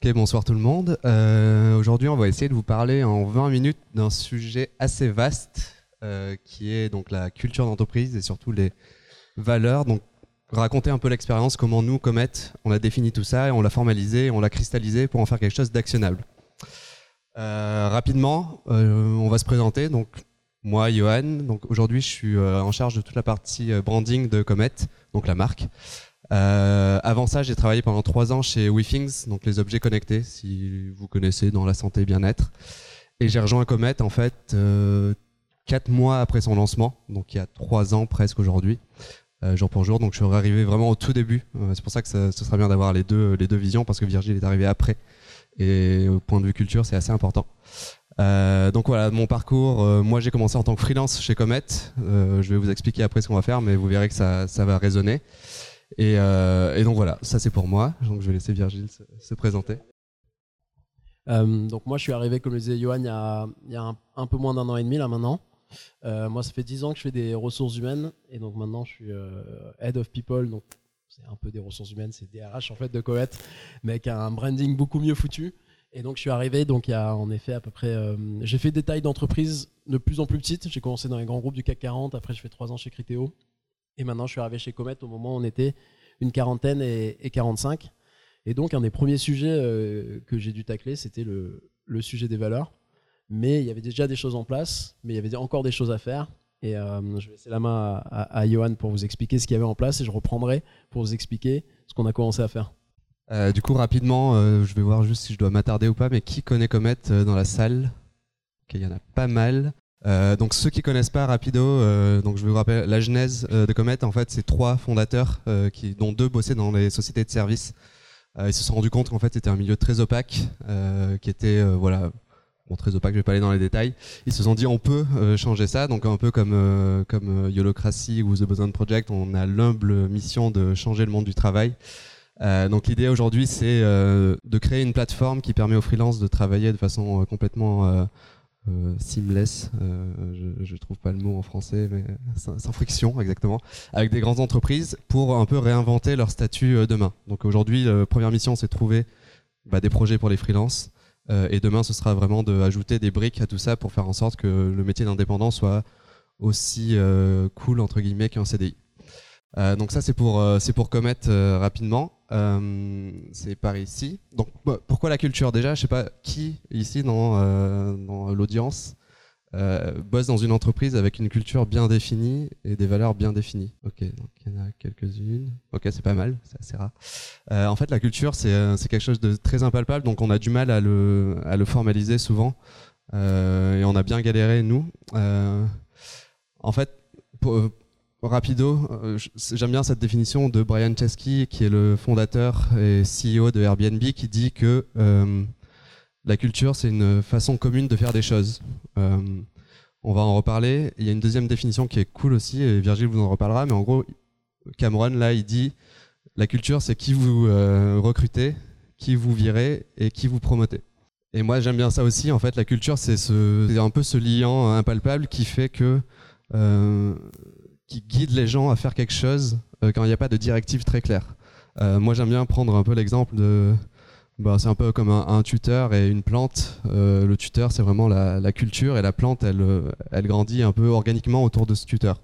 Ok, bonsoir tout le monde. Euh, Aujourd'hui, on va essayer de vous parler en 20 minutes d'un sujet assez vaste euh, qui est donc la culture d'entreprise et surtout les valeurs. Donc, raconter un peu l'expérience, comment nous, Comet, on a défini tout ça et on l'a formalisé, on l'a cristallisé pour en faire quelque chose d'actionnable. Euh, rapidement, on va se présenter. Donc, moi, Johan. Donc, aujourd'hui, je suis euh, en charge de toute la partie euh, branding de Comet, donc la marque. Euh, avant ça, j'ai travaillé pendant trois ans chez WeThings, donc les objets connectés, si vous connaissez dans la santé et bien-être. Et j'ai rejoint Comet en fait quatre mois après son lancement, donc il y a trois ans presque aujourd'hui, jour pour jour. Donc je suis arrivé vraiment au tout début. C'est pour ça que ce sera bien d'avoir les deux les deux visions parce que Virgile est arrivé après. Et au point de vue culture, c'est assez important. Euh, donc voilà, mon parcours. euh, moi, j'ai commencé en tant que freelance chez Comet. Euh, je vais vous expliquer après ce qu'on va faire, mais vous verrez que ça, va résonner. Et, donc voilà, ça c'est pour moi. Donc je vais laisser Virgile se, se présenter. Donc moi, je suis arrivé, comme le disait Johan, il y a, un, peu moins d'un an et demi là maintenant. Moi, ça fait 10 ans que je fais des ressources humaines et donc maintenant, je suis head of people. Donc c'est un peu des ressources humaines, c'est DRH en fait de Coet, mais avec un branding beaucoup mieux foutu. Et donc je suis arrivé, donc il y a en effet à peu près, euh, j'ai fait des tailles d'entreprise de plus en plus petites. J'ai commencé dans les grands groupes du CAC 40, après je fais 3 ans chez Criteo, et maintenant je suis arrivé chez Comet au moment où on était une quarantaine et, et 45. Et donc, un des premiers sujets euh, que j'ai dû tacler, c'était le, le sujet des valeurs. Mais il y avait déjà des choses en place, mais il y avait encore des choses à faire. Et euh, je vais laisser la main à, à, à Johan pour vous expliquer ce qu'il y avait en place et je reprendrai pour vous expliquer ce qu'on a commencé à faire. Euh, du coup, rapidement, euh, je vais voir juste si je dois m'attarder ou pas, mais qui connaît Comet euh, dans la salle? Ok, il y en a pas mal. Euh, donc ceux qui connaissent pas rapido, euh, donc je vous rappeler la genèse de Comet. En fait, c'est trois fondateurs qui, dont deux bossaient dans les sociétés de services. Ils se sont rendus compte qu'en fait c'était un milieu très opaque, qui était voilà bon très opaque. Je vais pas aller dans les détails. Ils se sont dit on peut changer ça. Donc un peu comme comme Yolocracy ou The Boson Project, on a l'humble mission de changer le monde du travail. Euh, donc l'idée aujourd'hui, c'est euh, de créer une plateforme qui permet aux freelances de travailler de façon euh, complètement seamless. Je, je trouve pas le mot en français, mais sans, friction exactement, avec des grandes entreprises pour un peu réinventer leur statut demain. Donc aujourd'hui, première mission, c'est de trouver bah, des projets pour les freelances. Et demain, ce sera vraiment d'ajouter des briques à tout ça pour faire en sorte que le métier d'indépendant soit aussi cool entre guillemets qu'un CDI. Donc ça c'est pour c'est pour Comet rapidement. Euh, c'est par ici. Donc bah, pourquoi la culture déjà? Je sais pas qui ici dans euh, dans l'audience euh, bosse dans une entreprise avec une culture bien définie et des valeurs bien définies. Ok, il y en a quelques-unes. Ok, c'est pas mal, c'est assez rare. En fait, la culture c'est quelque chose de très impalpable, donc on a du mal à le à le formaliser souvent et on a bien galéré nous. En fait, pour, Rapido, euh, j'aime bien cette définition de Brian Chesky, qui est le fondateur et CEO de Airbnb, qui dit que euh, la culture, c'est une façon commune de faire des choses. Euh, on va en reparler. Il y a une deuxième définition qui est cool aussi, et Virgile vous en reparlera, mais en gros, Cameron, là, il dit la culture, c'est qui vous recrutez, qui vous virez et qui vous promotez. Et moi, j'aime bien ça aussi. En fait, la culture, c'est ce, c'est un peu ce liant impalpable qui fait que qui guide les gens à faire quelque chose euh, quand il n'y a pas de directive très claire. Euh, moi, j'aime bien prendre un peu l'exemple de. Bah, c'est un peu comme un, tuteur et une plante. Euh, le tuteur, c'est vraiment la, culture et la plante, elle, elle grandit un peu organiquement autour de ce tuteur.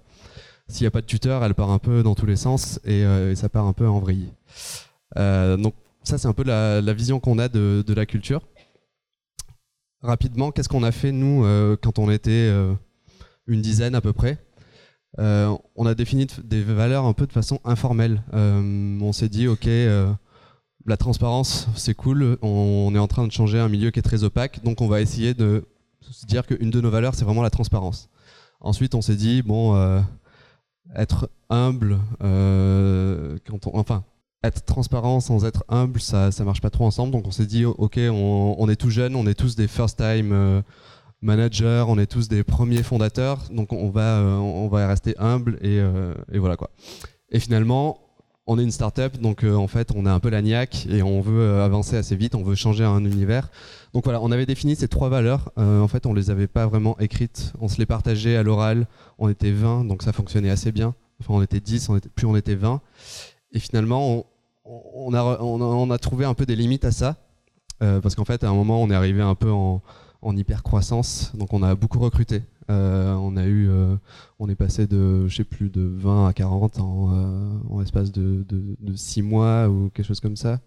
S'il n'y a pas de tuteur, elle part un peu dans tous les sens et, ça part un peu en vrille. Donc, ça, c'est un peu la, la vision qu'on a de, de la culture. Rapidement, qu'est-ce qu'on a fait, nous, quand on était une dizaine à peu près? Euh, on a défini de- des valeurs un peu de façon informelle. Euh, on s'est dit, ok, euh, la transparence, c'est cool. On, est en train de changer un milieu qui est très opaque, donc on va essayer de se dire qu'une de nos valeurs, c'est vraiment la transparence. Ensuite, on s'est dit, bon, être humble, quand on, enfin, être transparent sans être humble, ça, ça marche pas trop ensemble. Donc on s'est dit, ok, on, on est tout jeune, on est tous des first time. Managers, on est tous des premiers fondateurs, donc on va, euh, on va rester humble et, euh, et voilà quoi. Et finalement, on est une startup, donc euh, en fait, on a un peu la niaque et on veut avancer assez vite, on veut changer un univers. Donc voilà, on avait défini ces trois valeurs. En fait, on les avait pas vraiment écrites, on se les partageait à l'oral. On était 20, donc ça fonctionnait assez bien. enfin on était 10, on était, puis on était 20. Et finalement, on, a, on, a, trouvé un peu des limites à ça. Parce qu'en fait, à un moment, on est arrivé un peu en, en hyper croissance, donc on a beaucoup recruté. Euh, on a eu, euh, on est passé de, je sais plus, de 20 à 40 en, euh, espace de, de, de 6 mois ou quelque chose comme ça.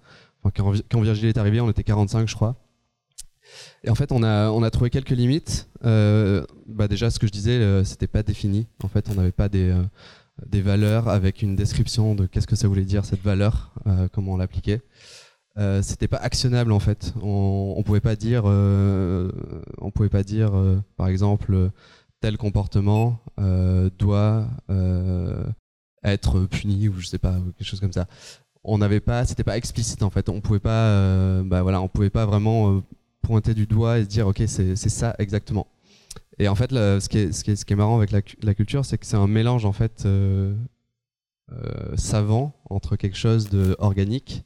Quand, quand Virgile est arrivé, on était 45, je crois. Et en fait, on a, trouvé quelques limites. Euh, bah déjà, ce que je disais, c'était pas défini. En fait, on n'avait pas des, des valeurs avec une description de qu'est-ce que ça voulait dire cette valeur, comment on l'appliquait. Euh, c'était pas actionnable en fait. On, on pouvait pas dire, euh, on pouvait pas dire, euh, par exemple, tel comportement doit être puni ou je sais pas, quelque chose comme ça. On n'avait pas, c'était pas explicite en fait. On pouvait pas, bah voilà, on pouvait pas vraiment pointer du doigt et dire ok c'est ça exactement. Et en fait, ce, qui est, ce, qui est, ce qui est marrant avec la, la culture, c'est que c'est un mélange en fait savant entre quelque chose de organique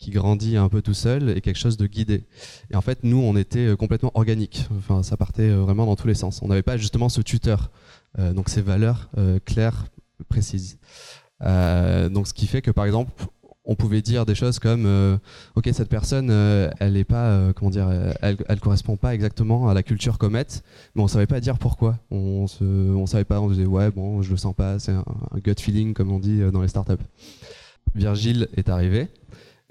qui grandit un peu tout seul et quelque chose de guidé. Et en fait, nous, on était euh, complètement organique. Enfin, ça partait euh, vraiment dans tous les sens. On n'avait pas justement ce tuteur, euh, donc ces valeurs claires, précises. Donc, ce qui fait que, par exemple, on pouvait dire des choses comme ok cette personne elle est pas comment dire elle, elle correspond pas exactement à la culture comet mais on savait pas dire pourquoi on se on savait pas on disait ouais bon je le sens pas c'est un, un gut feeling comme on dit dans les startups Virgile est arrivé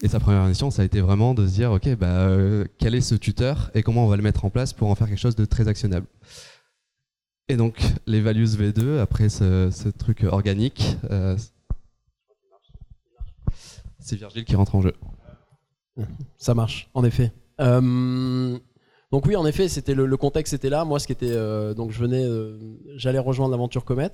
et sa première mission ça a été vraiment de se dire ok bah euh, quel est ce tuteur et comment on va le mettre en place pour en faire quelque chose de très actionnable et donc les values V2 après ce, truc organique euh, c'est Virgile qui rentre en jeu Ça marche, en effet. Euh, donc oui, en effet, c'était le, le contexte était là. Moi, ce qui était donc je venais, j'allais rejoindre l'aventure Comet.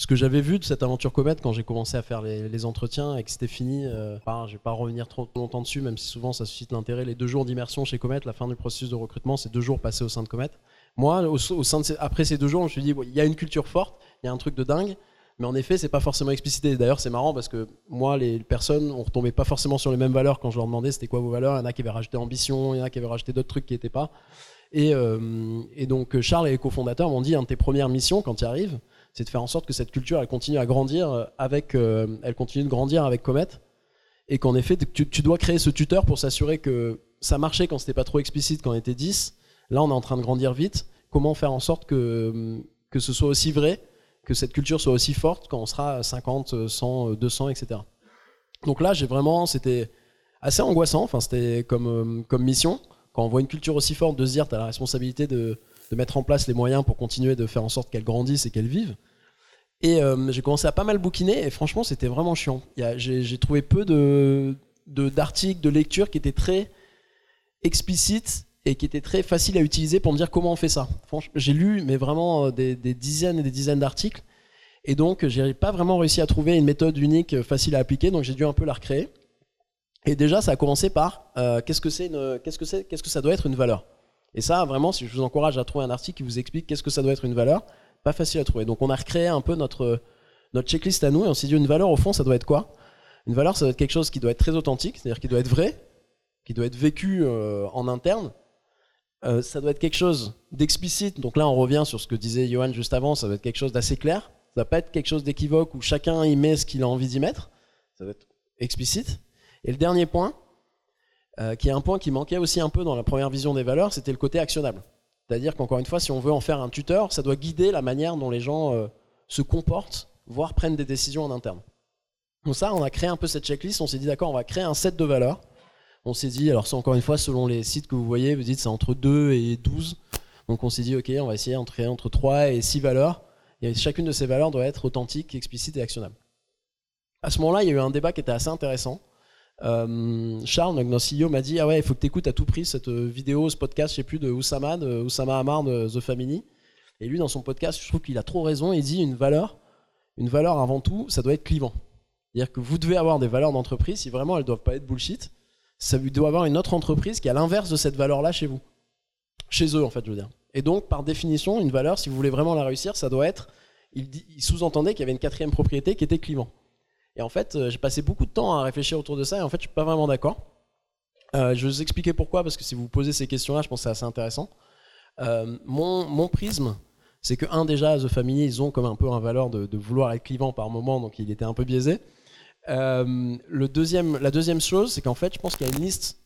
Ce que j'avais vu de cette aventure Comet quand j'ai commencé à faire les, entretiens et que c'était fini, euh, enfin, vais pas revenir trop longtemps dessus, même si souvent ça suscite l'intérêt. Les deux jours d'immersion chez Comet, la fin du processus de recrutement, c'est deux jours passés au sein de Comet. Moi, au, sein de après ces deux jours, je me suis dit, il y a une culture forte, il y a un truc de dingue. Mais en effet, c'est pas forcément explicité. D'ailleurs, c'est marrant parce que moi, les personnes, on retombait pas forcément sur les mêmes valeurs quand je leur demandais c'était quoi vos valeurs. Il y en a qui avaient rajouté ambition, il y en a qui avaient rajouté d'autres trucs qui n'étaient pas. Et, euh, et donc, Charles et les cofondateurs m'ont dit un de tes premières missions quand tu arrives, c'est de faire en sorte que cette culture, elle continue à grandir avec, euh, elle continue de grandir avec Comet. Et qu'en effet, tu, tu dois créer ce tuteur pour s'assurer que ça marchait quand c'était pas trop explicite, quand on était 10. Là, on est en train de grandir vite. Comment faire en sorte que, que ce soit aussi vrai que cette culture soit aussi forte quand on sera 50, 100, 200, etc. Donc là, j'ai vraiment, c'était assez angoissant. Enfin, c'était comme, euh, comme mission. Quand on voit une culture aussi forte, de se dire, tu as la responsabilité de, de mettre en place les moyens pour continuer de faire en sorte qu'elle grandisse et qu'elle vive. Et euh, j'ai commencé à pas mal bouquiner et franchement, c'était vraiment chiant. J'ai trouvé peu de de- d'articles, de, lectures qui étaient très explicites et qui étaient très faciles à utiliser pour me dire comment on fait ça. J'ai lu mais vraiment euh, des, dizaines et des dizaines d'articles et donc j'ai pas vraiment réussi à trouver une méthode unique euh, facile à appliquer, donc j'ai dû un peu la recréer. Et déjà, ça a commencé par qu'est-ce que qu'est-ce que c'est, qu'est-ce que ça doit être une valeur? Et ça, vraiment, si je vous encourage à trouver un article qui vous explique qu'est-ce que ça doit être une valeur, facile à trouver. Donc on a recréé un peu notre notre checklist à nous et on s'est dit une valeur au fond, ça doit être quoi? Une valeur, ça doit être quelque chose qui doit être très authentique, c'est-à-dire qui doit être vrai, qui doit être vécu euh, en interne. Euh, ça doit être quelque chose d'explicite. Donc là, on revient sur ce que disait Johan juste avant. Ça doit être quelque chose d'assez clair. Ça ne va pas être quelque chose d'équivoque où chacun y met ce qu'il a envie d'y mettre. Ça doit être explicite. Et le dernier point, euh, qui est un point qui manquait aussi un peu dans la première vision des valeurs, c'était le côté actionnable. C'est-à-dire qu'encore une fois, si on veut en faire un tuteur, ça doit guider la manière dont les gens euh, se comportent, voire prennent des décisions en interne. Donc ça, on a créé un peu cette checklist. On s'est dit, d'accord, on va créer un set de valeurs. On s'est dit, alors c'est encore une fois, selon les sites que vous voyez, vous dites c'est entre 2 et 12. Donc on s'est dit, ok, on va essayer entre, entre 3 et 6 valeurs. Et chacune de ces valeurs doit être authentique, explicite et actionnable. À ce moment-là, il y a eu un débat qui était assez intéressant. Euh, Charles, notre CEO, m'a dit Ah ouais, il faut que tu écoutes à tout prix cette euh, vidéo, ce podcast, je sais plus, de Oussama, de Oussama Hamar de The Family. Et lui, dans son podcast, je trouve qu'il a trop raison. Il dit une valeur, une valeur avant tout, ça doit être clivant. C'est-à-dire que vous devez avoir des valeurs d'entreprise, si vraiment elles doivent pas être bullshit, ça doit avoir une autre entreprise qui à l'inverse de cette valeur-là chez vous. Chez eux, en fait, je veux dire. Et donc, par définition, une valeur, si vous voulez vraiment la réussir, ça doit être. Il, il sous-entendait qu'il y avait une quatrième propriété qui était clivant. Et en fait, euh, j'ai passé beaucoup de temps à réfléchir autour de ça, et en fait, je suis pas vraiment d'accord. Euh, je vais vous expliquer pourquoi, parce que si vous vous posez ces questions-là, je pense que c'est assez intéressant. Euh, mon, prisme, c'est que, un, déjà, The Family, ils ont comme un peu un valeur de, vouloir être clivant par moment, donc il était un peu biaisé. La deuxième chose, c'est qu'en fait, je pense qu'il y a une liste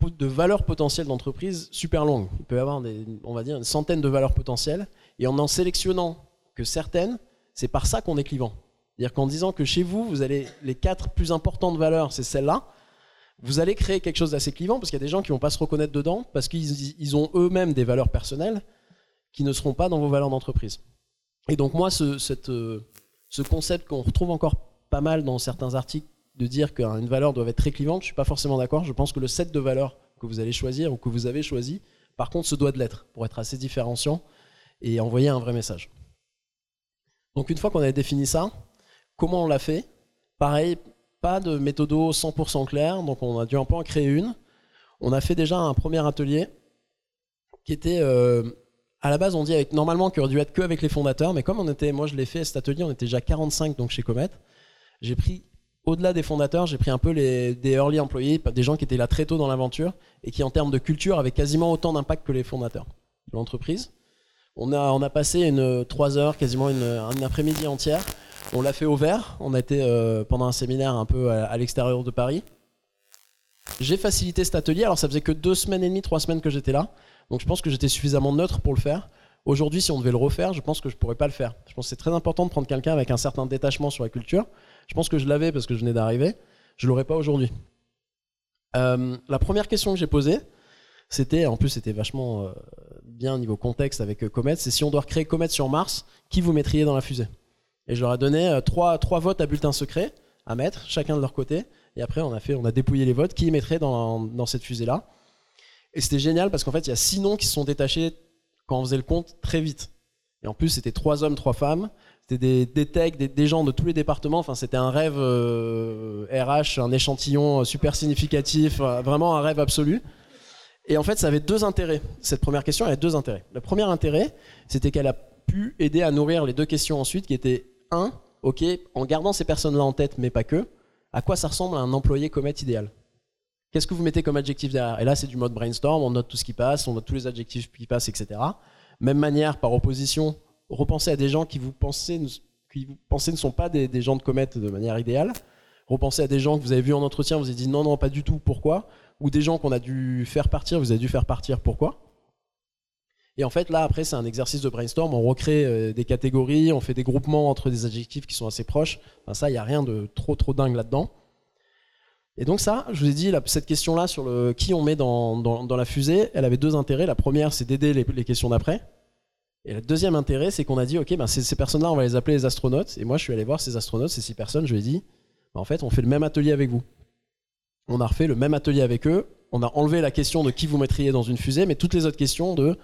de valeurs potentielles d'entreprise super longue. Il peut y avoir, on va dire, une centaine de valeurs potentielles. Et en en sélectionnant que certaines, c'est par ça qu'on est clivant. C'est-à-dire qu'en disant que chez vous, vous allez les quatre plus importantes valeurs, c'est celles-là, vous allez créer quelque chose d'assez clivant parce qu'il y a des gens qui vont pas se reconnaître dedans parce qu'ils ont eux-mêmes des valeurs personnelles qui ne seront pas dans vos valeurs d'entreprise. Et donc moi, ce, euh, ce concept qu'on retrouve encore pas mal dans certains articles de dire qu'une valeur doit être très clivante, je suis pas forcément d'accord. Je pense que le set de valeurs que vous allez choisir ou que vous avez choisi, par contre, se doit de l'être pour être assez différenciant et envoyer un vrai message. Donc une fois qu'on a défini ça, comment on l'a fait Pareil, pas de méthode 100% claire, donc on a dû un peu en créer une. On a fait déjà un premier atelier qui était euh, à la base on dit avec normalement qu'il aurait dû être que avec les fondateurs, mais comme on était, moi je l'ai fait cet atelier, on était déjà 45 donc chez Comet. J'ai pris au-delà des fondateurs, j'ai pris un peu les, des early employés, des gens qui étaient là très tôt dans l'aventure et qui en termes de culture avaient quasiment autant d'impact que les fondateurs de l'entreprise. On a, on a passé une 3 heures, quasiment une, après-midi entière. On l'a fait au vert. On a été euh, pendant un séminaire un peu à, l'extérieur de Paris. J'ai facilité cet atelier. Alors ça faisait que deux semaines et demie, trois semaines que j'étais là. Donc je pense que j'étais suffisamment neutre pour le faire. Aujourd'hui, si on devait le refaire, je pense que je pourrais pas le faire. Je pense que c'est très important de prendre quelqu'un avec un certain détachement sur la culture. Je pense que je l'avais parce que je venais d'arriver. Je l'aurais pas aujourd'hui. Euh, la première question que j'ai posée, c'était, en plus c'était vachement euh, bien au niveau contexte avec euh, Comet, c'est si on doit recréer Comet sur Mars, qui vous mettriez dans la fusée? Et je leur ai donné euh, trois, trois votes à bulletin secret à mettre, chacun de leur côté, et après on a, fait, on a dépouillé les votes, qui mettrait dans, dans cette fusée-là? Et c'était génial parce qu'en fait il y a six noms qui se sont détachés quand on faisait le compte très vite. Et en plus c'était trois hommes, trois femmes, c'était des, des techs, des, gens de tous les départements, enfin c'était un rêve RH, euh, un échantillon super significatif, vraiment un rêve absolu. Et en fait, ça avait deux intérêts. Cette première question, elle a deux intérêts. Le premier intérêt, c'était qu'elle a pu aider à nourrir les deux questions ensuite, qui étaient un, ok, en gardant ces personnes-là en tête, mais pas que, à quoi ça ressemble un employé Comet idéal? Qu'est-ce que vous mettez comme adjectif derrière? Et là, c'est du mode brainstorm, on note tout ce qui passe, on note tous les adjectifs qui passent, etc. Même manière, par opposition, repensez à des gens qui vous pensez, ne sont pas des, des gens de Comet de manière idéale. Repensez à des gens que vous avez vus en entretien, vous avez dit non, non, pas du tout, pourquoi? Ou des gens qu'on a dû faire partir, vous avez dû faire partir, pourquoi? Et en fait, là, après, c'est un exercice de brainstorm, on recrée euh, des catégories, on fait des groupements entre des adjectifs qui sont assez proches. Enfin, ça, il n'y a rien de trop, trop dingue là-dedans. Et donc ça, je vous ai dit, cette question-là sur le qui on met dans, dans, la fusée, elle avait deux intérêts. La première, c'est d'aider les, questions d'après. Et le deuxième intérêt, c'est qu'on a dit, ok, ben ces, personnes-là, on va les appeler les astronautes. Et moi, je suis allé voir ces astronautes, ces six personnes, je lui ai dit, ben, en fait, on fait le même atelier avec vous on a refait le même atelier avec eux. On a enlevé la question de qui vous mettriez dans une fusée, mais toutes les autres questions de.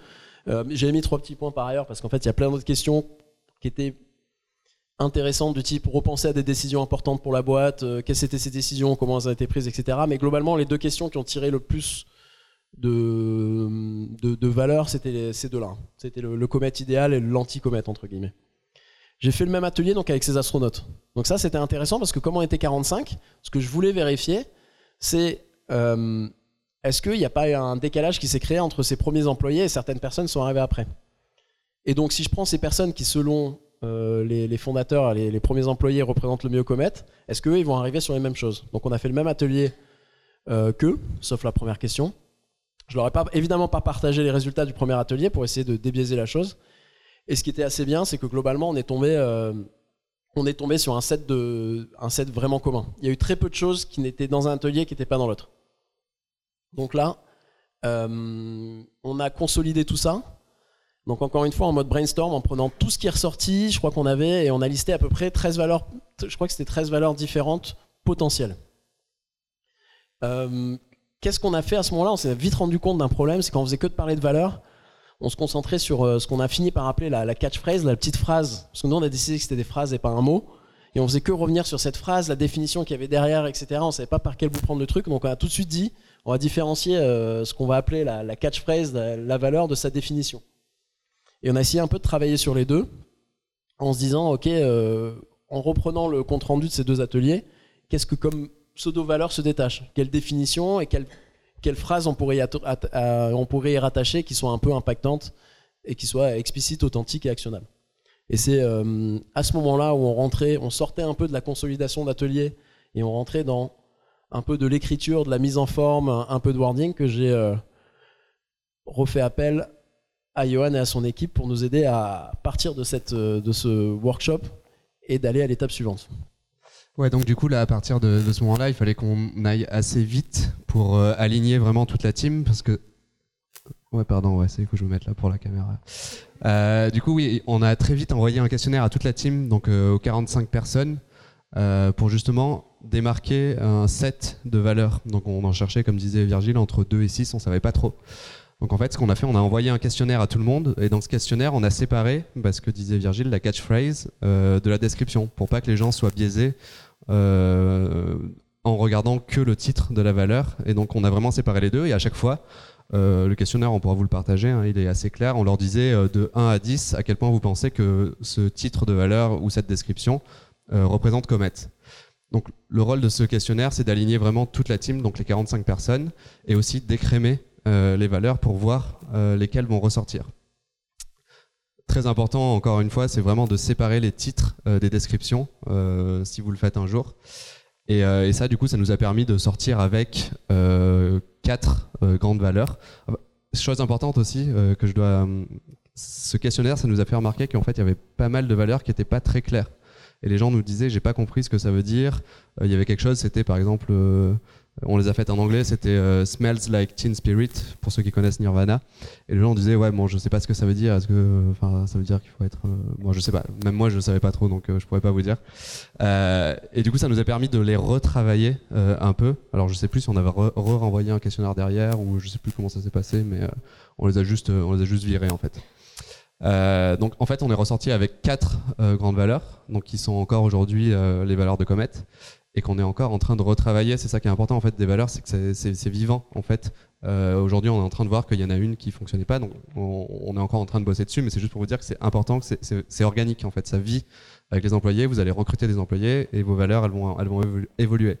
Euh, j'ai mis trois petits points par ailleurs parce qu'en fait, il y a plein d'autres questions qui étaient intéressantes du type repenser à des décisions importantes pour la boîte, euh, quelles étaient ces décisions, comment elles ont été prises, etc. Mais globalement, les deux questions qui ont tiré le plus de, de, valeur, c'était ces deux-là. C'était le, comète idéal et l'anti-comète, entre guillemets. J'ai fait le même atelier donc avec ces astronautes. Donc ça, c'était intéressant parce que comme on était 45, ce que je voulais vérifier, c'est euh, est-ce qu'il n'y a pas un décalage qui s'est créé entre ces premiers employés et certaines personnes sont arrivées après? Et donc si je prends ces personnes qui selon euh, les, fondateurs, les, premiers employés représentent le mieux Comet, est-ce qu'eux ils vont arriver sur les mêmes choses? Donc on a fait le même atelier euh, qu'eux, sauf la première question. Je leur ai pas, évidemment pas partagé les résultats du premier atelier pour essayer de débiaiser la chose. Et ce qui était assez bien, c'est que globalement on est tombé tombé sur un set, un set vraiment commun. Il y a eu très peu de choses qui n'étaient dans un atelier qui n'étaient pas dans l'autre. Donc là, euh, on a consolidé tout ça. Donc encore une fois, en mode brainstorm, en prenant tout ce qui est ressorti, je crois qu'on avait, et on a listé à peu près 13 valeurs, je crois que c'était 13 valeurs différentes potentielles. Euh, qu'est-ce qu'on a fait à ce moment-là? On s'est vite rendu compte d'un problème, c'est qu'on faisait que de parler de valeurs, on se concentrait sur euh, ce qu'on a fini par appeler la, catchphrase, la petite phrase. Parce que nous, on a décidé que c'était des phrases et pas un mot. Et on faisait que revenir sur cette phrase, la définition qu'il y avait derrière, etc. On savait pas par quel bout prendre le truc. Donc on a tout de suite dit, on va différencier euh, ce qu'on va appeler la, catchphrase, la, valeur de sa définition. Et on a essayé un peu de travailler sur les deux, en se disant, ok, euh, en reprenant le compte rendu de ces deux ateliers, qu'est-ce que comme pseudo-valeur se détache? Quelle définition et quelle quelles phrases on pourrait, y on pourrait y rattacher qui sont un peu impactantes et qui soit explicite, authentique et actionnable. Et c'est euh, à ce moment-là où on rentrait, on sortait un peu de la consolidation d'atelier et on rentrait dans un peu de l'écriture, de la mise en forme, un peu de wording que j'ai euh, refait appel à Johan et à son équipe pour nous aider à partir de, cette, euh, de ce workshop et d'aller à l'étape suivante. Ouais, donc du coup, là, à partir de, ce moment-là, il fallait qu'on aille assez vite pour aligner vraiment toute la team parce que Ouais, pardon, ouais, c'est que je vais mettre là pour la caméra. Euh, du coup, oui, on a très vite envoyé un questionnaire à toute la team, donc euh, aux 45 personnes, euh, pour justement démarquer un set de valeurs. Donc on en cherchait, comme disait Virgile, entre 2 et 6, on savait pas trop. Donc en fait, ce qu'on a fait, on a envoyé un questionnaire à tout le monde, et dans ce questionnaire, on a séparé, parce que disait Virgile, la catchphrase de la description, pour pas que les gens soient biaisés en regardant que le titre de la valeur. Et donc on a vraiment séparé les deux, et à chaque fois, euh, le questionnaire, on pourra vous le partager, hein, il est assez clair. On leur disait euh, de 1 à 10 à quel point vous pensez que ce titre de valeur ou cette description euh, représente Comet? Donc le rôle de ce questionnaire, c'est d'aligner vraiment toute la team, donc les 45 personnes, et aussi d'écrémer les valeurs pour voir lesquelles vont ressortir. Très important, encore une fois, c'est vraiment de séparer les titres des descriptions, si vous le faites un jour. Et, et, ça, du coup, ça nous a permis de sortir avec quatre euh, grandes valeurs. Chose importante aussi euh, que je dois. Euh, ce questionnaire, ça nous a fait remarquer qu'en fait, il y avait pas mal de valeurs qui n'étaient pas très claires. Et les gens nous disaient, j'ai pas compris ce que ça veut dire. Il y avait quelque chose, c'était par exemple on les a faites en anglais, c'était euh, Smells Like Teen Spirit, pour ceux qui connaissent Nirvana. Et les gens disaient, ouais, bon, je sais pas ce que ça veut dire, est-ce que, enfin, ça veut dire qu'il faut être. Euh, moi, je sais pas, même moi, je savais pas trop, donc euh, je pourrais pas vous dire. et du coup, ça nous a permis de les retravailler un peu. Alors, je sais plus si on avait re-renvoyé un questionnaire derrière, ou je sais plus comment ça s'est passé, mais on, les a juste, on les a juste virés, en fait. donc en fait on est ressorti avec quatre grandes valeurs, donc qui sont encore aujourd'hui les valeurs de Comet, et qu'on est encore en train de retravailler. C'est ça qui est important en fait des valeurs, c'est que c'est vivant en fait. Euh, Aujourd'hui, on est en train de voir qu'il y en a une qui fonctionnait pas, donc on, est encore en train de bosser dessus, mais c'est juste pour vous dire que c'est important, que c'est organique en fait, ça vit avec les employés. Vous allez recruter des employés et vos valeurs elles vont, elles vont évoluer.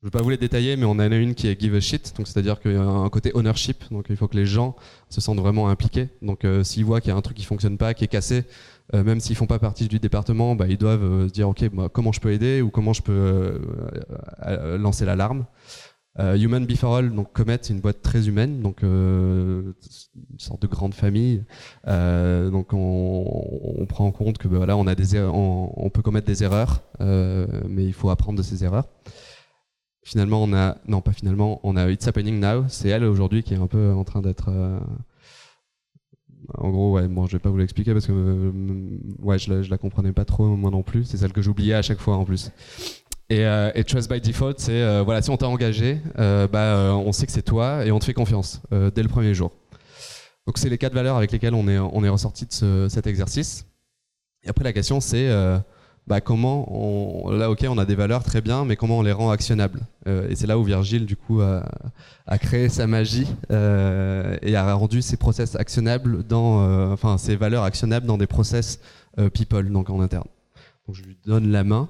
Je ne vais pas vous les détailler, mais on en a une qui est give a shit, donc c'est-à-dire qu'il y a un côté ownership, donc il faut que les gens se sentent vraiment impliqués. Donc euh, s'ils voient qu'il y a un truc qui fonctionne pas, qui est cassé, euh, même s'ils font pas partie du département, bah, ils doivent euh, se dire ok, comment je peux aider ou comment je peux euh, lancer l'alarme. Human Before All, donc Comet, c'est une boîte très humaine, donc une sorte de grande famille. donc on, prend en compte que bah, on a des, on, on, peut commettre des erreurs, mais il faut apprendre de ces erreurs. Finalement, on a non pas finalement, on a It's Happening Now. C'est elle aujourd'hui qui est un peu en train d'être en gros, ouais, bon, je vais pas vous l'expliquer parce que euh, ouais, je la, la comprenais pas trop moi non plus. C'est celle que j'oubliais à chaque fois en plus. Et, euh, Trust by Default, c'est euh, voilà, si on t'a engagé, bah, on sait que c'est toi et on te fait confiance dès le premier jour. Donc c'est les quatre valeurs avec lesquelles on est, on est ressorti de cet exercice. Et après la question c'est bah, comment on, là ok on a des valeurs très bien mais comment on les rend actionnables euh, et c'est là où Virgile du coup a, créé sa magie euh, et a rendu ses process actionnables dans euh, enfin ses valeurs actionnables dans des process people donc en interne. Donc je lui donne la main.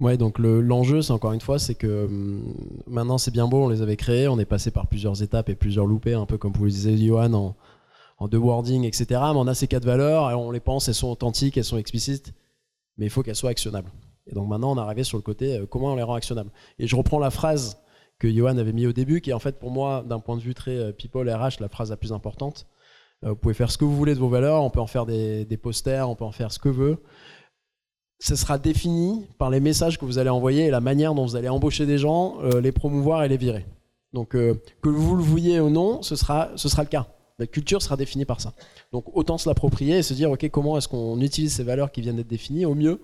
Ouais, donc l'enjeu, c'est encore une fois, c'est que hum, maintenant c'est bien beau, on les avait créés, on est passé par plusieurs étapes et plusieurs loupés, un peu comme vous le disiez, Johan, en de wording, etc. Mais on a ces quatre valeurs, et on les pense, elles sont authentiques, elles sont explicites, mais il faut qu'elles soient actionnables. Et donc maintenant, on est arrivé sur le côté euh, comment on les rend actionnables. Et je reprends la phrase que Johan avait mis au début, qui est en fait pour moi, d'un point de vue très euh, people RH, la phrase la plus importante. Euh, vous pouvez faire ce que vous voulez de vos valeurs, on peut en faire des, posters, on peut en faire ce que veut. Ce sera défini par les messages que vous allez envoyer et la manière dont vous allez embaucher des gens, les promouvoir et les virer. Donc que vous le vouliez ou non, ce sera, ce sera le cas. La culture sera définie par ça. Donc autant se l'approprier et se dire, OK, comment est-ce qu'on utilise ces valeurs qui viennent d'être définies au mieux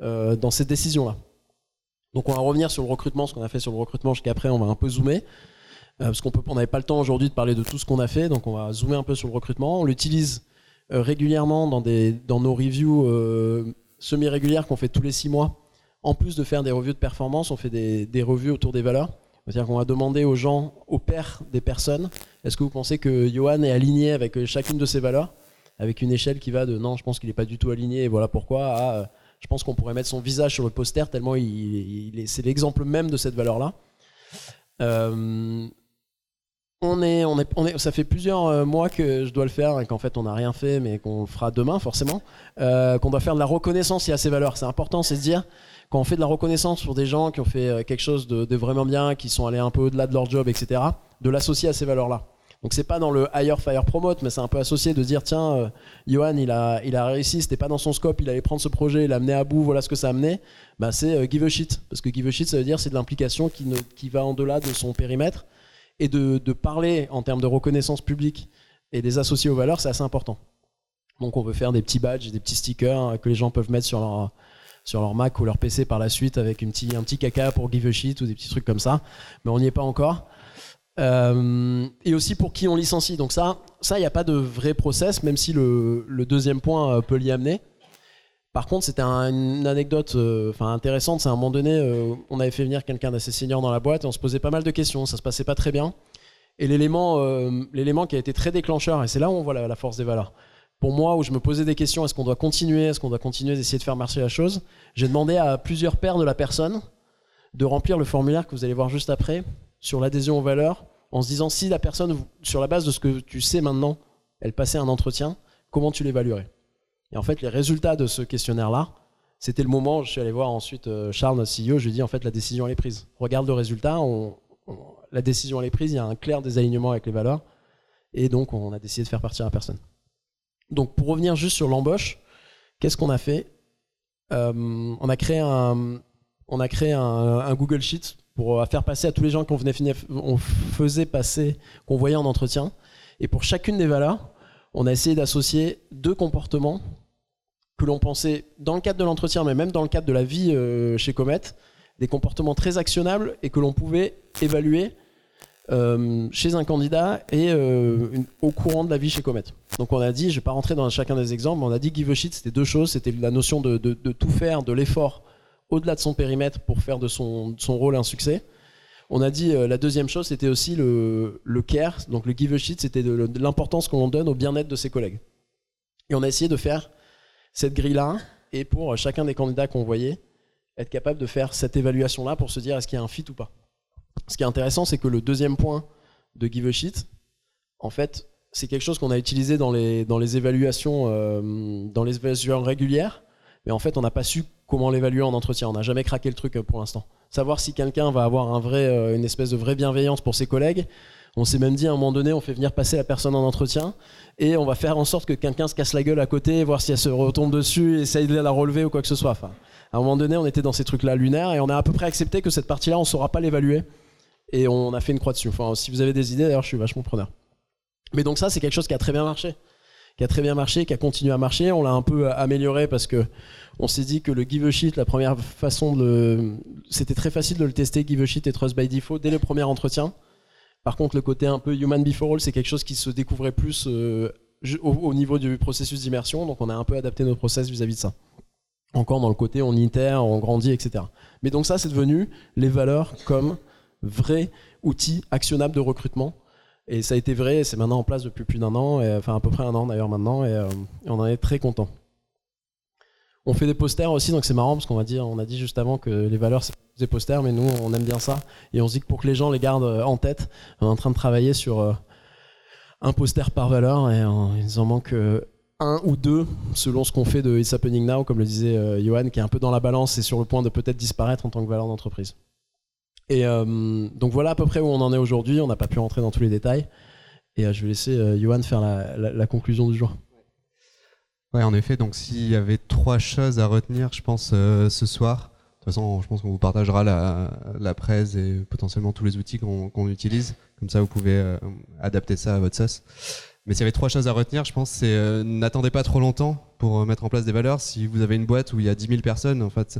euh, dans cette décision-là. Donc on va revenir sur le recrutement, ce qu'on a fait sur le recrutement, jusqu'après on va un peu zoomer. Euh, parce qu'on n'avait pas le temps aujourd'hui de parler de tout ce qu'on a fait, donc on va zoomer un peu sur le recrutement. On l'utilise euh, régulièrement dans, nos reviews semi-régulières qu'on fait tous les six mois. En plus de faire des revues de performance, on fait des, des revues autour des valeurs. C'est-à-dire qu'on va demander aux gens, aux pairs des personnes, est-ce que vous pensez que Johan est aligné avec euh, chacune de ses valeurs? Avec une échelle qui va de non, je pense qu'il n'est pas du tout aligné et voilà pourquoi, à euh, je pense qu'on pourrait mettre son visage sur le poster tellement c'est l'exemple même de cette valeur-là. Euh, on est, on est, ça fait plusieurs mois que je dois le faire et qu'en fait on n'a rien fait, mais qu'on fera demain forcément. Qu'on doit faire de la reconnaissance à ces valeurs. C'est important, c'est de dire quand on fait de la reconnaissance sur des gens qui ont fait quelque chose de, de vraiment bien, qui sont allés un peu au-delà de leur job, etc., de l'associer à ces valeurs-là. Donc c'est pas dans le hire, fire, promote, mais c'est un peu associé de dire tiens, euh, Johan il a, il a réussi, c'était pas dans son scope, il allait prendre ce projet, il l'a amené à bout, voilà ce que ça a amené. Bah c'est euh, give a shit, parce que give a shit ça veut dire c'est de l'implication qui, qui va en delà de son périmètre et de, de parler en termes de reconnaissance publique et des associés aux valeurs, c'est assez important. Donc on veut faire des petits badges, des petits stickers euh, que les gens peuvent mettre sur leur sur leur Mac ou leur PC par la suite avec une petit, un petit caca pour give a shit ou des petits trucs comme ça. Mais on n'y est pas encore. Euh, et aussi pour qui on licencie. Donc ça, ça, il n'y a pas de vrai process, même si le, deuxième point euh, peut l'y amener. Par contre, c'était un, une anecdote euh, intéressante. C'est à un moment donné, euh, on avait fait venir quelqu'un d'assez senior dans la boîte et on se posait pas mal de questions. Ça se passait pas très bien. Et l'élément, l'élément qui a été très déclencheur, et c'est là où on voit la, la force des valeurs. Pour moi, où je me posais des questions, est-ce qu'on doit continuer, est-ce qu'on doit continuer d'essayer de faire marcher la chose J'ai demandé à plusieurs pairs de la personne de remplir le formulaire que vous allez voir juste après sur l'adhésion aux valeurs, en se disant si la personne, sur la base de ce que tu sais maintenant, elle passait un entretien, comment tu l'évaluerais? Et en fait, les résultats de ce questionnaire-là, c'était le moment je suis allé voir ensuite euh, Charles, notre CEO, je lui ai dit en fait la décision elle est prise. Regarde le résultat, la décision elle est prise, il y a un clair désalignement avec les valeurs, et donc on a décidé de faire partir la personne. Donc pour revenir juste sur l'embauche, qu'est-ce qu'on a fait? Euh, On a créé un Google Sheet pour euh, faire passer à tous les gens qu'on faisait passer, qu'on voyait en entretien. Et pour chacune des valeurs, on a essayé d'associer deux comportements que l'on pensait, dans le cadre de l'entretien, mais même dans le cadre de la vie euh, chez Comet, des comportements très actionnables et que l'on pouvait évaluer euh, chez un candidat et au courant de la vie chez Comet. Donc on a dit, je ne vais pas rentrer dans chacun des exemples, mais on a dit give a shit, c'était deux choses, c'était la notion de tout faire, de l'effort au-delà de son périmètre pour faire de son, son rôle un succès. On a dit euh, la deuxième chose, c'était aussi le, le, care, donc le give a shit, c'était de, de l'importance qu'on donne au bien-être de ses collègues. Et on a essayé de faire cette grille-là, et pour chacun des candidats qu'on voyait, être capable de faire cette évaluation-là pour se dire est-ce qu'il y a un fit ou pas. Ce qui est intéressant, c'est que le deuxième point de give a shit, en fait, c'est quelque chose qu'on a utilisé dans les, dans les évaluations, euh, dans les évaluations régulières, mais en fait, on n'a pas su comment l'évaluer en entretien. On n'a jamais craqué le truc euh, pour l'instant. Savoir si quelqu'un va avoir euh, une espèce de vraie bienveillance pour ses collègues. On s'est même dit à un moment donné, on fait venir passer la personne en entretien et on va faire en sorte que quelqu'un se casse la gueule à côté, voir si elle se retombe dessus, essaye de la relever ou quoi que ce soit. Enfin, à un moment donné, on était dans ces trucs-là lunaires et on a à peu près accepté que cette partie-là, on ne saura pas l'évaluer et on a fait une croix dessus. Enfin, si vous avez des idées, d'ailleurs, je suis vachement preneur. Mais donc ça, c'est quelque chose qui a très bien marché, qui a très bien marché, qui a continué à marcher. On l'a un peu amélioré parce que on s'est dit que le give a shit, la première façon de, le... c'était très facile de le tester give a shit et trust by default dès le premier entretien. Par contre, le côté un peu human before all, c'est quelque chose qui se découvrait plus euh, au, au, niveau du processus d'immersion. Donc, on a un peu adapté notre process vis-à-vis -vis de ça. Encore dans le côté on itère, on grandit, etc. Mais donc ça, c'est devenu les valeurs comme vrai outil actionnable de recrutement. Et ça a été vrai, c'est maintenant en place depuis plus d'un an, enfin à peu près un an d'ailleurs maintenant, et, euh, on en est très content. On fait des posters aussi, donc c'est marrant parce qu'on va dire, on a dit juste avant que les valeurs c'est des posters, mais nous on aime bien ça, et on se dit que pour que les gens les gardent euh, en tête, on est en train de travailler sur euh, un poster par valeur, et euh, il en manque un ou deux selon ce qu'on fait de It's Happening Now, comme le disait Johan, qui est un peu dans la balance et sur le point de peut-être disparaître en tant que valeur d'entreprise. Et euh, donc voilà à peu près où on en est aujourd'hui. On n'a pas pu rentrer dans tous les détails. Et euh, je vais laisser euh, Johan faire la, conclusion du jour. Ouais, en effet. Donc s'il y avait trois choses à retenir, je pense ce soir. De toute façon, je pense qu'on vous partagera la, presse et potentiellement tous les outils qu'on qu utilise. Comme ça, vous pouvez adapter ça à votre sauce. Mais s'il y avait trois choses à retenir, je pense, c'est n'attendez pas trop longtemps pour mettre en place des valeurs. Si vous avez une boîte où il y a 10 000 personnes, en fait,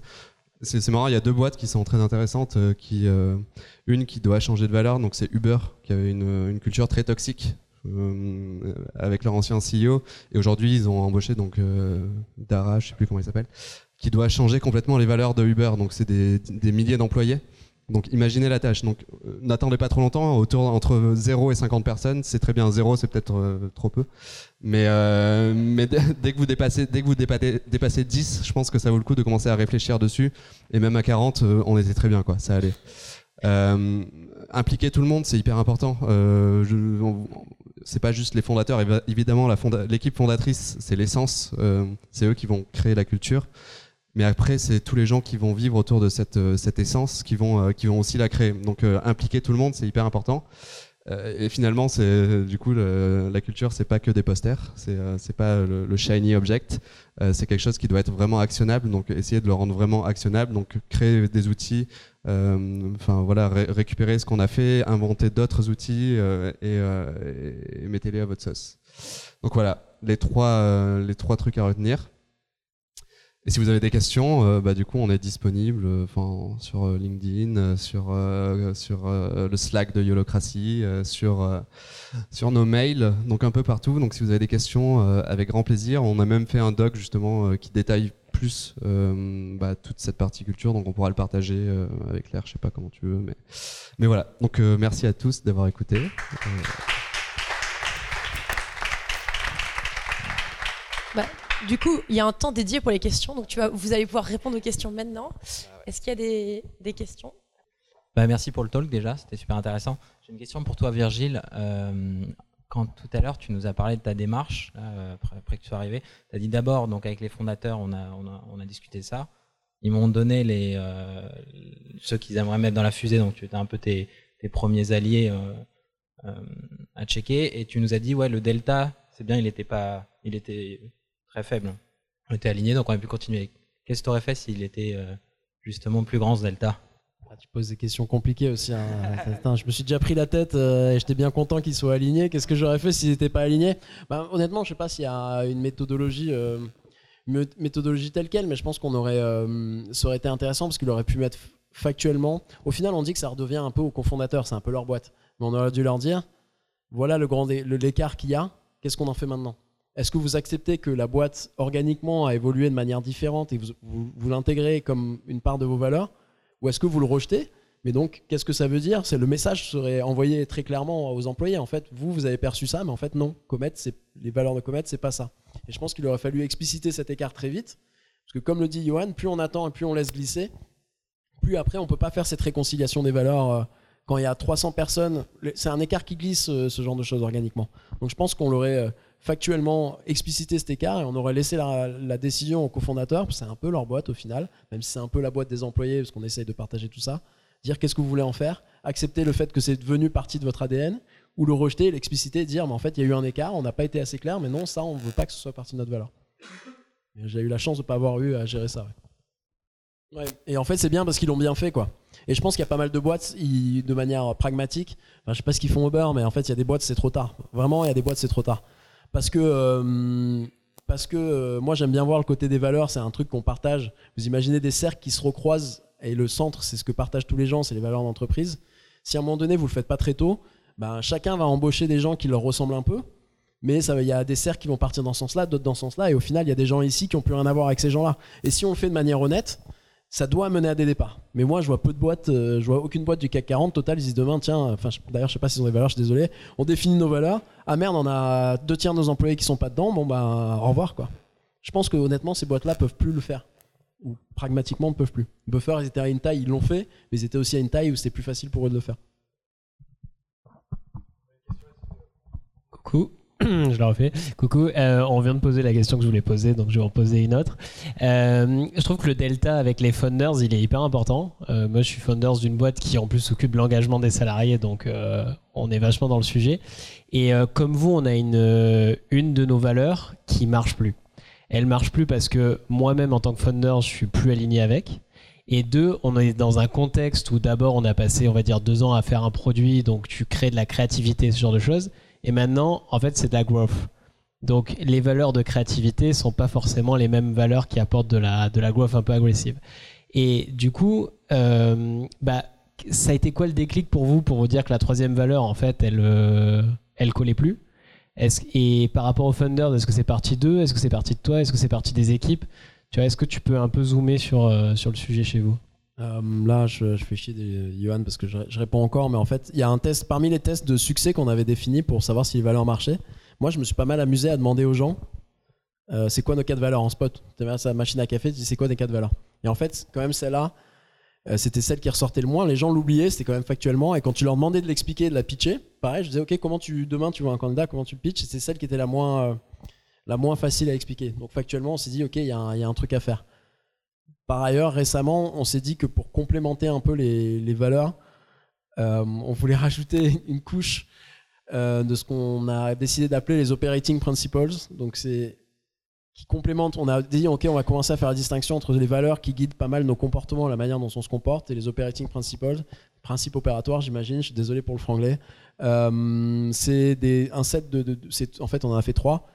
c'est marrant, il y a deux boîtes qui sont très intéressantes. Euh, qui, euh, une qui doit changer de valeur, donc c'est Uber, qui avait une, une culture très toxique euh, avec leur ancien CEO. Et aujourd'hui, ils ont embauché donc Dara, je sais plus comment il s'appelle, qui doit changer complètement les valeurs de Uber. Donc c'est des milliers d'employés. Donc imaginez la tâche. Donc euh, n'attendez pas trop longtemps, autour entre 0 et 50 personnes, c'est très bien. 0 c'est peut-être euh, trop peu. Mais, euh, dès que vous dépassez dès que vous dépassez, dépassez 10, je pense que ça vaut le coup de commencer à réfléchir dessus et même à 40, euh, on était très bien quoi, ça allait. impliquer tout le monde, c'est hyper important. C'est pas juste les fondateurs. évi- Évidemment, l'équipe fondatrice, c'est l'essence. c'est eux qui vont créer la culture. Mais après, c'est tous les gens qui vont vivre autour de cette, euh, essence qui vont, euh, qui vont aussi la créer. Donc, euh, impliquer tout le monde, c'est hyper important. Et finalement, c'est du coup la culture, c'est pas que des posters, c'est c'est pas le, shiny object, c'est quelque chose qui doit être vraiment actionnable. Donc, essayer de le rendre vraiment actionnable. Donc, créer des outils, enfin voilà, ré- récupérer ce qu'on a fait, inventer d'autres outils et, euh, et- et mettez-les à votre sauce. Donc voilà, les trois trucs à retenir. Et si vous avez des questions, euh, bah, du coup, on est disponible euh, sur euh, LinkedIn, sur, sur le Slack de Yolocracy, euh, sur, sur nos mails, donc un peu partout. Donc si vous avez des questions, avec grand plaisir. On a même fait un doc justement qui détaille plus bah, toute cette partie culture, donc on pourra le partager avec l'air, je sais pas comment tu veux. Mais, mais voilà, donc merci à tous d'avoir écouté. Euh, Du coup, il y a un temps dédié pour les questions, donc tu vas, vous allez pouvoir répondre aux questions maintenant. Est-ce qu'il y a des, des questions? Bah, merci pour le talk déjà, c'était super intéressant. J'ai une question pour toi Virgile. Euh, quand tout à l'heure tu nous as parlé de ta démarche, là, après, après que tu sois arrivé, tu as dit d'abord, donc avec les fondateurs, on a, on a, on a discuté de ça. Ils m'ont donné les, euh, ceux qu'ils aimeraient mettre dans la fusée, donc tu étais un peu tes, tes premiers alliés euh, euh, à checker. Et tu nous as dit, ouais, le delta, c'est bien, il était, pas, il était très faible. On était alignés, donc on a pu continuer. Qu'est-ce que tu aurais fait s'il était euh, justement plus grand ce delta? Ah, tu poses des questions compliquées aussi. hein. Je me suis déjà pris la tête euh, et j'étais bien content qu'ils soient alignés. Qu'est-ce que j'aurais fait s'ils n'étaient pas alignés Bah, Honnêtement, je sais pas s'il y a une méthodologie, euh, méthodologie telle quelle, mais je pense qu'on aurait, ça aurait été intéressant parce qu'il aurait pu mettre factuellement. Au final, on dit que ça redevient un peu aux cofondateurs, c'est un peu leur boîte. Mais on aurait dû leur dire voilà le grand l'écart qu'il y a. Qu'est-ce qu'on en fait maintenant? Est-ce que vous acceptez que la boîte organiquement a évolué de manière différente et vous, vous, l'intégrez comme une part de vos valeurs ou est-ce que vous le rejetez? Mais donc, qu'est-ce que ça veut dire? C'est le message serait envoyé très clairement aux employés. En fait, vous, vous avez perçu ça, mais en fait, non. Comet, c'est les valeurs de Comet, c'est pas ça. Et je pense qu'il aurait fallu expliciter cet écart très vite, parce que comme le dit Johan, plus on attend et plus on laisse glisser, plus après on peut pas faire cette réconciliation des valeurs. euh, quand il y a 300 personnes, c'est un écart qui glisse euh, ce genre de choses organiquement. Donc je pense qu'on l'aurait euh, factuellement explicité cet écart et on aurait laissé la, décision aux cofondateurs, c'est un peu leur boîte au final, même si c'est un peu la boîte des employés, parce qu'on essaye de partager tout ça, dire qu'est-ce que vous voulez en faire, accepter le fait que c'est devenu partie de votre ADN, ou le rejeter, l'expliciter, dire mais en fait il y a eu un écart, on n'a pas été assez clair, mais non, ça on ne veut pas que ce soit partie de notre valeur. J'ai eu la chance de ne pas avoir eu à gérer ça. Et en fait c'est bien parce qu'ils l'ont bien fait quoi. Et je pense qu'il y a pas mal de boîtes, de manière pragmatique, enfin, je sais pas ce qu'ils font au beurre, mais en fait il y a des boîtes c'est trop tard. Vraiment il y a des boîtes c'est trop tard. Parce que euh, parce que euh, moi j'aime bien voir le côté des valeurs, c'est un truc qu'on partage. Vous imaginez des cercles qui se recroisent et le centre, c'est ce que partagent tous les gens, c'est les valeurs d'entreprise. Si à un moment donné vous le faites pas très tôt, ben, chacun va embaucher des gens qui leur ressemblent un peu, mais il y a des cercles qui vont partir dans ce sens-là, d'autres dans ce sens-là, et au final il y a des gens ici qui ont plus rien à voir avec ces gens-là. Et si on le fait de manière honnête, ça doit mener à des départs. Mais moi, je vois peu de boîtes, euh, je vois aucune boîte du CAC 40. Total, ils disent demain, tiens, d'ailleurs, je sais pas s'ils ont des valeurs, je suis désolé. On définit nos valeurs. Ah merde, on a deux tiers de nos employés qui sont pas dedans. Bon, ben, au revoir, quoi. Je pense que honnêtement, ces boîtes-là peuvent plus le faire. Ou pragmatiquement, ne peuvent plus. Buffer, ils étaient à une taille, ils l'ont fait, mais ils étaient aussi à une taille où c'était plus facile pour eux de le faire. Coucou. Je la refais. Coucou, euh, on vient de poser la question que je voulais poser, donc je vais en poser une autre. Euh, je trouve que le delta avec les founders, il est hyper important. Euh, moi, je suis founders d'une boîte qui en plus s'occupe de l'engagement des salariés, donc on est vachement dans le sujet. Et comme vous, on a une, une de nos valeurs qui marche plus. Elle marche plus parce que moi-même, en tant que founder, je suis plus aligné avec. Et deux, on est dans un contexte où d'abord on a passé, on va dire, deux ans à faire un produit, donc tu crées de la créativité, ce genre de choses. Et maintenant, en fait, c'est de la growth. Donc, les valeurs de créativité sont pas forcément les mêmes valeurs qui apportent de la, de la growth un peu agressive. Et du coup, euh, bah, ça a été quoi le déclic pour vous pour vous dire que la troisième valeur, en fait, elle, euh, elle collait plus? Et par rapport aux funders, est-ce que c'est parti d'eux? Est-ce que c'est parti de toi? Est-ce que c'est parti des équipes? Tu vois, Est-ce que tu peux un peu zoomer sur, euh, sur le sujet chez vous? Euh, là, je, fais chier des, Johan parce que je, réponds encore, mais en fait, il y a un test parmi les tests de succès qu'on avait définis pour savoir si les valeurs marchaient. Moi, je me suis pas mal amusé à demander aux gens euh, c'est quoi nos quatre valeurs en spot? Tu à sa machine à café, tu dis c'est quoi tes quatre valeurs? Et en fait, quand même, celle-là, euh, c'était celle qui ressortait le moins. Les gens l'oubliaient, c'était quand même factuellement. Et quand tu leur demandais de l'expliquer, de la pitcher, pareil, je disais, ok, comment tu demain tu vois un candidat, comment tu pitches? C'est celle qui était la moins, la moins facile à expliquer. Donc factuellement, on s'est dit, ok, il y a un truc à faire. Par ailleurs, récemment, on s'est dit que pour complémenter un peu les, valeurs, euh, on voulait rajouter une couche euh, de ce qu'on a décidé d'appeler les operating principles. Donc c'est qui complémente. On a dit ok, on va commencer à faire la distinction entre les valeurs qui guident pas mal nos comportements, la manière dont on se comporte, et les operating principles, principes opératoires, j'imagine. Je suis désolé pour le franglais. Euh, c'est un set de, en fait on en a fait trois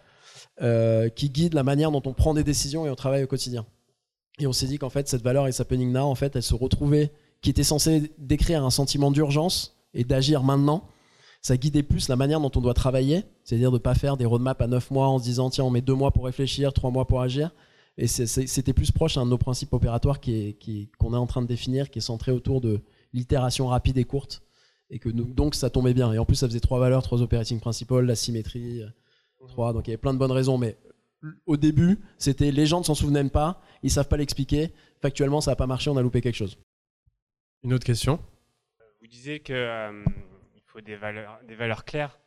qui guident la manière dont on prend des décisions et on travaille au quotidien. Et on s'est dit qu'en fait cette valeur is happening now, en fait, elle se retrouvait, qui était censée décrire un sentiment d'urgence et d'agir maintenant. Ça guidait plus la manière dont on doit travailler, c'est-à-dire de ne pas faire des roadmaps à 9 mois en se disant tiens on met 2 mois pour réfléchir, 3 mois pour agir. Et c'était plus proche un de nos principes opératoires qui est- qui est- qu'on est en train de définir, qui est centré autour de l'itération rapide et courte. Et que nous- donc ça tombait bien. Et en plus ça faisait trois valeurs, trois operating principles, la symétrie, euh, trois. Donc il y avait plein de bonnes raisons. Mais au début, c'était les gens ne s'en souvenaient pas, ils savent pas l'expliquer. Factuellement, ça n'a pas marché, on a loupé quelque chose. Une autre question? Vous disiez que euh, il faut des valeurs, des valeurs claires,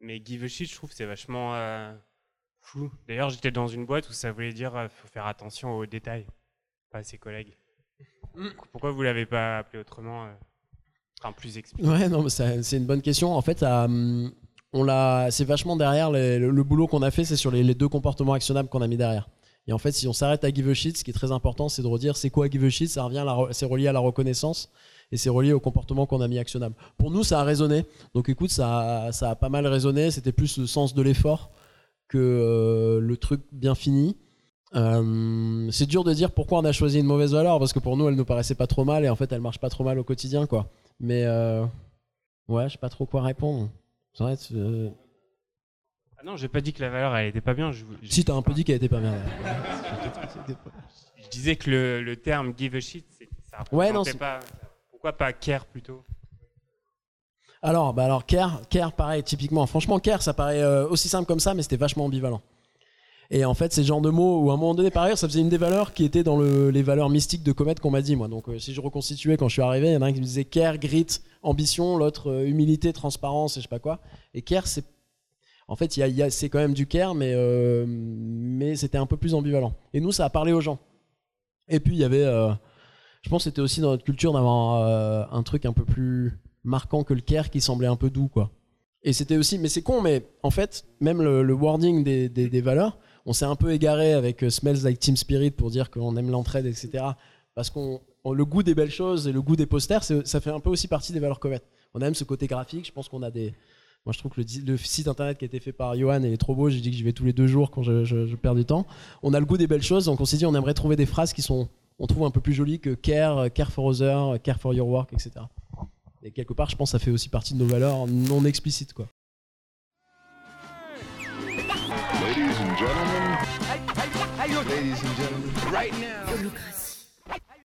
mais give a shit, je trouve, c'est vachement euh, flou. D'ailleurs, j'étais dans une boîte où ça voulait dire euh, faut faire attention aux détails, pas à ses collègues. Pourquoi vous l'avez pas appelé autrement, euh, enfin plus expliqué? Ouais, non, c'est une bonne question. En fait, ça, hum, on c'est vachement derrière le, boulot qu'on a fait, c'est sur les, deux comportements actionnables qu'on a mis derrière. Et en fait, si on s'arrête à give a shit, ce qui est très important, c'est de redire c'est quoi give a shit. Ça revient, c'est relié à la reconnaissance et c'est relié au comportement qu'on a mis actionnable. Pour nous, ça a résonné. Donc, écoute, ça, a- ça pas mal résonné. C'était plus le sens de l'effort que euh, le truc bien fini. Euh, c'est dur de dire pourquoi on a choisi une mauvaise valeur parce que pour nous, elle nous paraissait pas trop mal et en fait, elle marche pas trop mal au quotidien, quoi. Mais euh, ouais, je sais pas trop quoi répondre. Tu- euh, Ah non, j'ai pas dit que la valeur elle était pas bien. Je, je- Si t'as un peu dit qu'elle était pas bien. Je disais que le, le terme give a shit, ça Ouais, non, pas. Pourquoi pas care plutôt? Alors, bah alors care, care, pareil, typiquement. Franchement, care, ça paraît euh, aussi simple comme ça, mais c'était vachement ambivalent. Et en fait, c'est le genre de mots où à un moment donné, par ailleurs, ça faisait une des valeurs qui était dans le- les valeurs mystiques de Comet qu'on m'a dit, moi. Donc, euh, si je reconstituais quand je suis arrivé, il y en a un qui me disait care, grit, ambition, l'autre euh, humilité, transparence et je sais pas quoi. Et care, c'est. En fait, c'est quand même du care, mais, euh, mais c'était un peu plus ambivalent. Et nous, ça a parlé aux gens. Et puis, il y avait. je pense que c'était aussi dans notre culture d'avoir un truc un peu plus marquant que le care qui semblait un peu doux, quoi. Et c'était aussi, mais c'est con, mais en fait, même le, wording des valeurs, on s'est un peu égaré avec euh, Smells Like Team Spirit pour dire qu'on aime l'entraide, etc. Parce qu'on on- le goût des belles choses et le goût des posters, ça fait un peu aussi partie des valeurs comètes. On aime ce côté graphique. Je pense qu'on a des. Moi, je trouve que le, site internet qui a été fait par Johan est trop beau. J'ai dit que j'y vais tous les deux jours quand je, perds du temps. On a le goût des belles choses, donc on s'est dit on aimerait trouver des phrases qui sont, on trouve un peu plus jolies que care, care for others, care for your work, etc. Et quelque part, je pense que ça fait aussi partie de nos valeurs non explicites, quoi. Ladies and gentlemen. Ladies and gentlemen. Right now. Holocratie.